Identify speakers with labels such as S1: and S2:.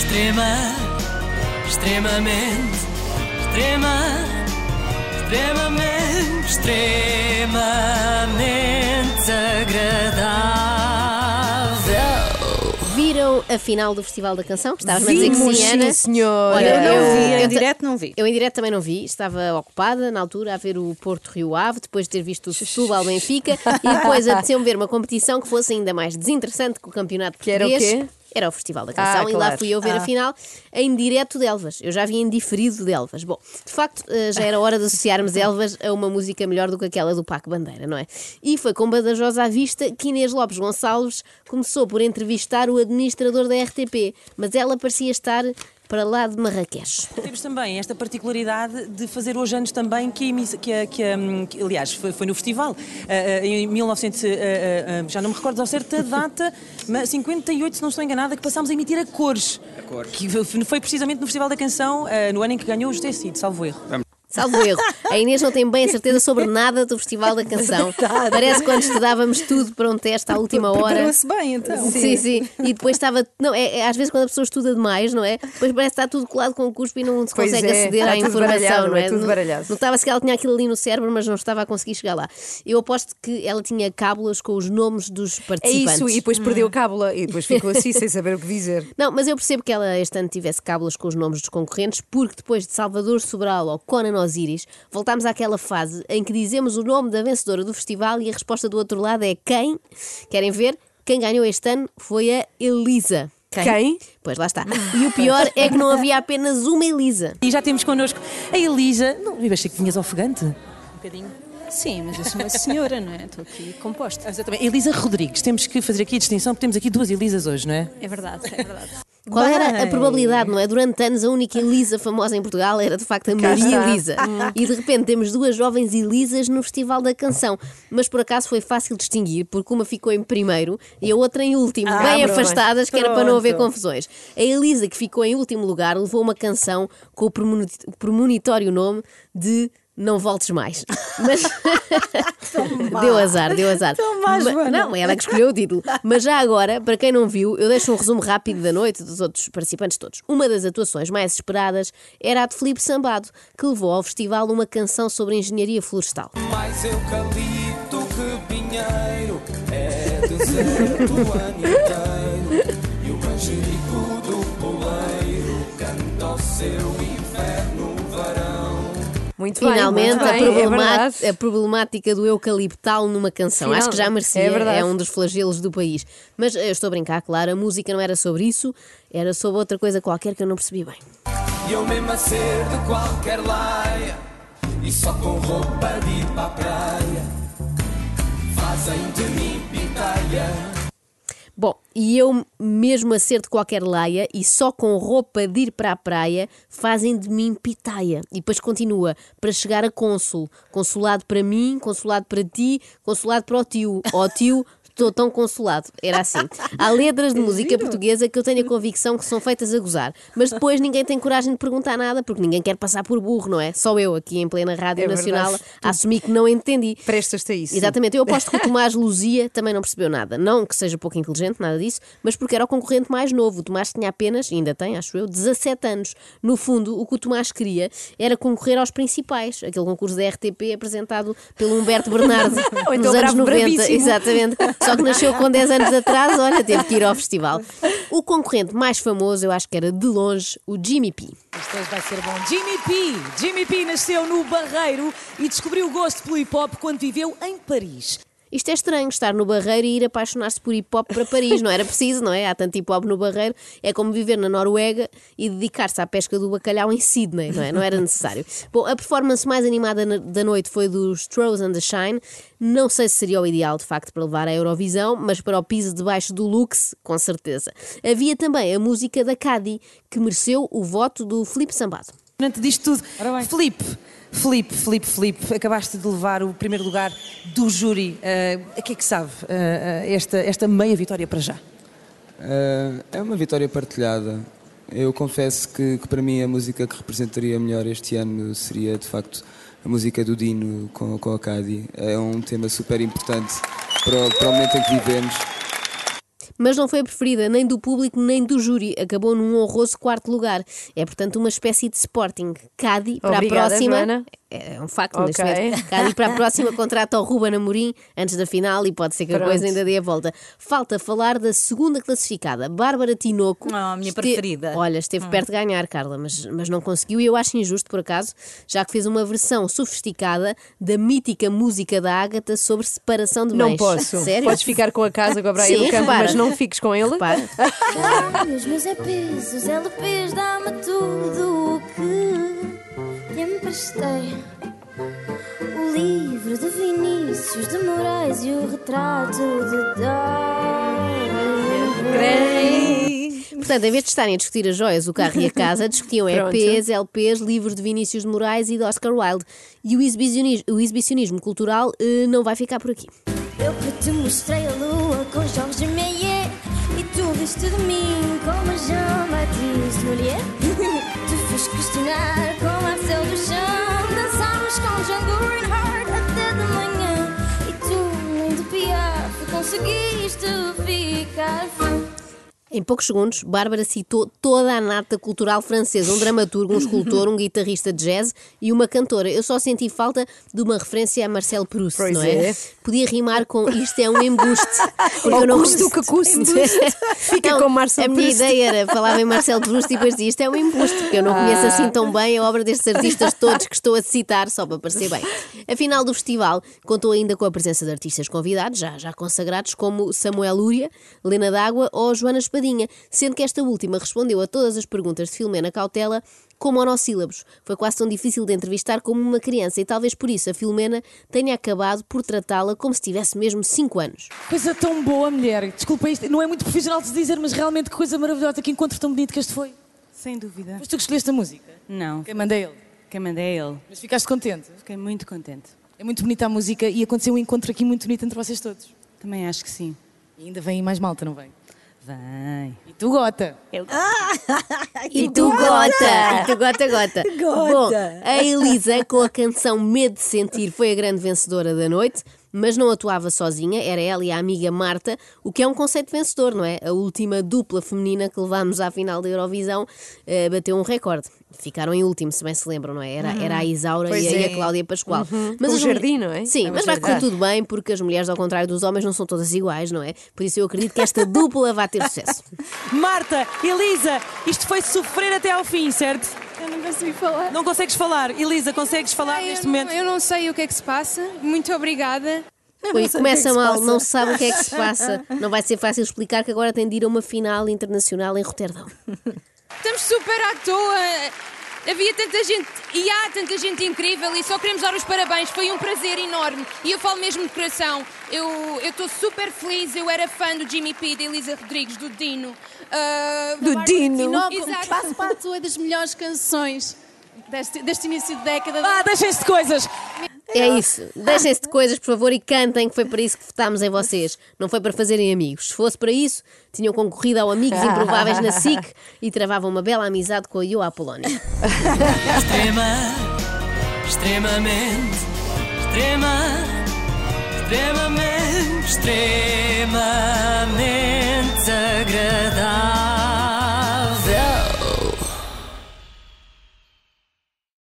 S1: Extrema, extremamente, extrema, extremamente, extremamente agradável.
S2: Viram a final do Festival da Canção? Estavas-me a dizer que sim, Ana.
S3: sim, senhora.
S2: Olha,
S3: eu não vi,
S2: eu
S3: em
S2: ta-
S3: direto não vi.
S2: Eu em direto também não vi, estava ocupada na altura a ver o Porto Rio Ave, depois de ter visto o Setúbal Benfica e depois apeteceu-me ver uma competição que fosse ainda mais desinteressante que o campeonato
S3: Que era o
S2: português.
S3: quê?
S2: Era o Festival da Canção
S3: Ah,
S2: e lá fui eu ver
S3: Ah.
S2: a final em direto de Elvas. Eu já vi em diferido de Elvas. Bom, de facto, eh, já era hora de associarmos Elvas a uma música melhor do que aquela do Paco Bandeira, não é? E foi com Badajoz à vista que Inês Lopes Gonçalves começou por entrevistar o administrador da RTP, mas ela parecia estar para lá de Marrakech.
S4: Temos também esta particularidade de fazer hoje anos também que, a que, a- que a- que, aliás, foi, foi no festival, ah, ah, em 1900, ah, ah, ah, já não me recordo ao certo a data, mas 58, se não estou enganada, que passámos a emitir a cores. Que foi- foi precisamente no Festival da Canção, no ano em que ganhou o José Cid, salvo erro.
S2: Salvo erro. A Inês não tem bem a certeza sobre nada do Festival da Canção. Parece quando estudávamos tudo para um teste à última hora.
S3: Preparou-se bem, então.
S2: Sim, sim. E depois estava. Não, é, é às vezes quando a pessoa estuda demais, não é? Depois parece que está tudo colado com o cuspe e não se
S3: Pois
S2: consegue
S3: é,
S2: aceder
S3: está
S2: à informação,
S3: baralhado,
S2: não é?
S3: é tudo baralhado.
S2: Notava-se que ela tinha aquilo ali no cérebro, mas não estava a conseguir chegar lá. Eu aposto que ela tinha cábulas com os nomes dos
S3: É
S2: participantes.
S3: isso, e depois perdeu a cábula e depois ficou assim sem saber o que dizer.
S2: Não, mas eu percebo que ela este ano tivesse cábulas com os nomes dos concorrentes, porque depois de Salvador Sobral ou Conan Osiris, voltámos àquela fase em que dizemos o nome da vencedora do festival e a resposta do outro lado é quem? Querem ver? Quem ganhou este ano foi a Elisa.
S3: Quem?
S2: Pois lá está. E o pior é que não havia apenas uma Elisa.
S4: E já temos connosco a Elisa. Não, eu achei que vinhas ofegante. Um bocadinho.
S5: Sim, mas eu sou uma senhora, não é? Estou aqui composta.
S4: Exatamente. Elisa Rodrigues. Temos que fazer aqui a distinção, porque temos aqui duas Elisas hoje, não é?
S5: É verdade, é verdade.
S2: Qual era a
S4: Bem.
S2: probabilidade, não é? Durante anos, a única Elisa famosa em Portugal era de facto a Maria. Elisa. E de repente temos duas jovens Elisas no Festival da Canção. Mas por acaso foi fácil distinguir, porque uma ficou em primeiro e a outra em último,
S3: Ah,
S2: bem afastadas, que era para não haver confusões. A Elisa, que ficou em último lugar, levou uma canção com o premoni- premonitório nome de. Não voltes mais. Mas. deu azar, deu azar.
S3: Má,
S2: Ma-
S3: Joana.
S2: Não, é ela que escolheu o título. Mas já agora, para quem não viu, eu deixo um resumo rápido da noite dos outros participantes todos. Uma das atuações mais esperadas era a de Filipe Sambado, que levou ao festival uma canção sobre engenharia florestal.
S1: Mais eucalipto que pinheiro, é deserto o ano inteiro. E o manjerico do poleiro canta ao seu.
S3: Muito bem,
S2: Finalmente,
S3: muito
S2: a,
S3: bem, é
S2: a problemática do eucaliptal numa canção.
S3: Final-
S2: Acho que já merecia,
S3: é verdade.
S2: um dos flagelos do país. Mas eu estou a brincar, claro, a música não era sobre isso, era sobre outra coisa qualquer que eu não percebi bem.
S1: E eu mesmo a ser de qualquer laia E só com roupa de ir para a praia Fazem de mim pitaia
S2: Bom, e eu, mesmo a ser de qualquer laia e só com roupa de ir para a praia, fazem de mim pitaia. E depois continua, para chegar a cônsul. Consulado para mim, consulado para ti, consulado para o tio. Ó tio, estou tão consolado. Era assim. Há letras de música portuguesa que eu tenho a convicção que são feitas a gozar. Mas depois ninguém tem coragem de perguntar nada, porque ninguém quer passar por burro, não é? Só eu, aqui em plena Rádio
S3: É
S2: Nacional,
S3: verdade.
S2: a assumir que não entendi.
S3: Prestas-te a isso.
S2: Exatamente, eu aposto que o Tomás Luzia também não percebeu nada. Não que seja pouco inteligente, nada disso, mas porque era o concorrente mais novo. O Tomás tinha apenas, ainda tem, acho eu, 17 anos. No fundo, o que o Tomás queria era concorrer aos principais, aquele concurso da RTP apresentado pelo Humberto Bernardo
S3: Ou
S2: nos
S3: então
S2: anos
S3: bravo,
S2: 90.
S3: bravíssimo.
S2: Exatamente. Só que nasceu com 10 anos de atraso, olha, teve que ir ao festival. O concorrente mais famoso, eu acho que era de longe o Jimmy P.
S6: Isto hoje vai ser bom. Jimmy P. Jimmy P nasceu no Barreiro e descobriu o gosto pelo hip hop quando viveu em Paris.
S2: Isto é estranho, estar no Barreiro e ir apaixonar-se por hip hop para Paris. Não era preciso, não é? Há tanto hip hop no Barreiro. É como viver na Noruega e dedicar-se à pesca do bacalhau em Sydney, não é? Não era necessário. Bom, a performance mais animada da noite foi dos Strohs and the Shine. Não sei se seria o ideal, de facto, para levar à Eurovisão, mas para o piso debaixo do Lux, com certeza. Havia também a música da Cadi, que mereceu o voto do Filipe Sambado.
S4: Diante disto tudo, Filipe, Filipe, Filipe, Filipe, acabaste de levar o primeiro lugar do júri. Uh, a que é que sabe uh, uh, esta, esta meia vitória para já?
S7: Eh, é uma vitória partilhada. Eu confesso que, que para mim a música que representaria melhor este ano seria de facto a música do Dino com, com a Cadi. É um tema super importante para o, para o momento em que vivemos.
S2: Mas não foi a preferida nem do público nem do júri. Acabou num honroso quarto lugar. É, portanto, uma espécie de Sporting. Cádiz para
S3: Obrigada,
S2: a próxima.
S3: Joana.
S2: É um facto
S3: Ok.
S2: neste momento. Para a próxima contrata o Ruben Amorim antes da final e pode ser que a coisa ainda dê a volta. Falta falar da segunda classificada, Bárbara Tinoco.
S6: Ah, a minha
S2: Este-
S6: preferida.
S2: Olha, esteve perto de ganhar, Carla, mas, mas não conseguiu e eu acho injusto, por acaso, já que fez uma versão sofisticada da mítica música da Ágata sobre separação de
S3: Não
S2: bens.
S3: posso.
S2: Sério?
S3: Podes ficar com a casa com a Braia do Campo,
S2: repara.
S3: mas não fiques com ele.
S2: Repara.
S8: Os meus EPs, os LPs, dá-me tudo o que te emprestei. O livro de Vinícius de Moraes e o retrato de Dorian Gray.
S2: Portanto, em vez de estarem a discutir as joias, o carro e a casa, discutiam. EPs, LPs, livros de Vinícius de Moraes e de Oscar Wilde. E o exibicionismo, o exibicionismo cultural eh, não vai ficar por aqui.
S8: Eu que te mostrei a lua com Jorge Meyer E tu viste de mim como Jean-Baptiste Mulher Te fiz questionar ficar fã
S2: Em poucos segundos, Bárbara citou toda a nata cultural francesa, um dramaturgo, um escultor, um guitarrista de jazz e uma cantora. Eu só senti falta de uma referência a Marcel Proust,
S3: Pois
S2: não é?
S3: é.
S2: Podia rimar com isto é um embuste. Porque
S3: Ou
S2: eu não
S3: custe o que custe. Fica
S2: Não,
S3: com Marcel
S2: A minha
S3: Proust.
S2: ideia era falava em Marcel Proust e depois dizia isto é um embuste, porque eu não conheço assim tão bem a obra destes artistas todos que estou a citar, só para parecer bem. A final do festival contou ainda com a presença de artistas convidados, já, já consagrados, como Samuel Lúria, Lena D'Água ou Joana Espadinha, sendo que esta última respondeu a todas as perguntas de Filomena Cautela com monossílabos. Foi quase tão difícil de entrevistar como uma criança e talvez por isso a Filomena tenha acabado por tratá-la como se tivesse mesmo 5 anos.
S6: Coisa tão boa, mulher. Desculpa, isto não é muito profissional de se dizer, mas realmente que coisa maravilhosa. Que encontro tão bonito que este foi.
S5: Sem dúvida.
S6: Mas tu que escolheste a música.
S5: Não,
S6: Quem manda ele.
S5: quem mandei é ele.
S6: Mas ficaste contente.
S5: Fiquei muito contente.
S6: É muito bonita a música e aconteceu um encontro aqui muito bonito entre vocês todos.
S5: Também acho que sim.
S6: E ainda vem mais malta, não vem?
S5: Vem.
S6: E tu, Gota?
S2: E tu gota! E tu gota, gota. Bom, a Elisa, com a canção Medo de Sentir, foi a grande vencedora da noite, mas não atuava sozinha, era ela e a amiga Marta, o que é um conceito vencedor, não é? A última dupla feminina que levámos à final da Eurovisão eh, bateu um recorde. Ficaram em último, se bem se lembram, não é? Era, era a Isaura
S3: Pois
S2: e, a- e
S3: é.
S2: a Cláudia Pascoal.
S3: Com o
S2: as
S3: Jardim, não é?
S2: Sim,
S3: É o
S2: mas vai correr tudo bem, porque as mulheres, ao contrário dos homens, não são todas iguais, não é? Por isso eu acredito que esta dupla vai ter sucesso.
S4: Marta, Elisa, isto foi sofrer até ao fim, certo?
S9: Eu não consigo falar.
S4: Não consegues falar. Elisa, consegues falar
S9: Ai,
S4: neste
S9: eu,
S4: momento?
S9: não, eu não sei o que é que se passa. Muito obrigada.
S2: Ui, começa mal, não sabe o que é que se passa. Não vai ser fácil explicar que agora tem de ir a uma final internacional em Roterdão.
S9: Estamos super à toa. Havia tanta gente, e há tanta gente incrível, e só queremos dar os parabéns. Foi um prazer enorme. E eu falo mesmo de coração. Eu estou super feliz. Eu era fã do Jimmy P, da Elisa Rodrigues, do Dino. da
S3: Do Dino.
S10: Exato. Passo para a tua das melhores canções deste, deste início de década.
S6: Ah, deixem-se de coisas.
S2: É isso. Deixem-se de coisas, por favor, e cantem, que foi para isso que votámos em vocês. Não foi para fazerem amigos. Se fosse para isso, tinham concorrido ao Amigos Improváveis na SIC e travavam uma bela amizade com a Ioa Apolónia.
S1: Extrema, extremamente, extrema, extremamente, extremamente agradável.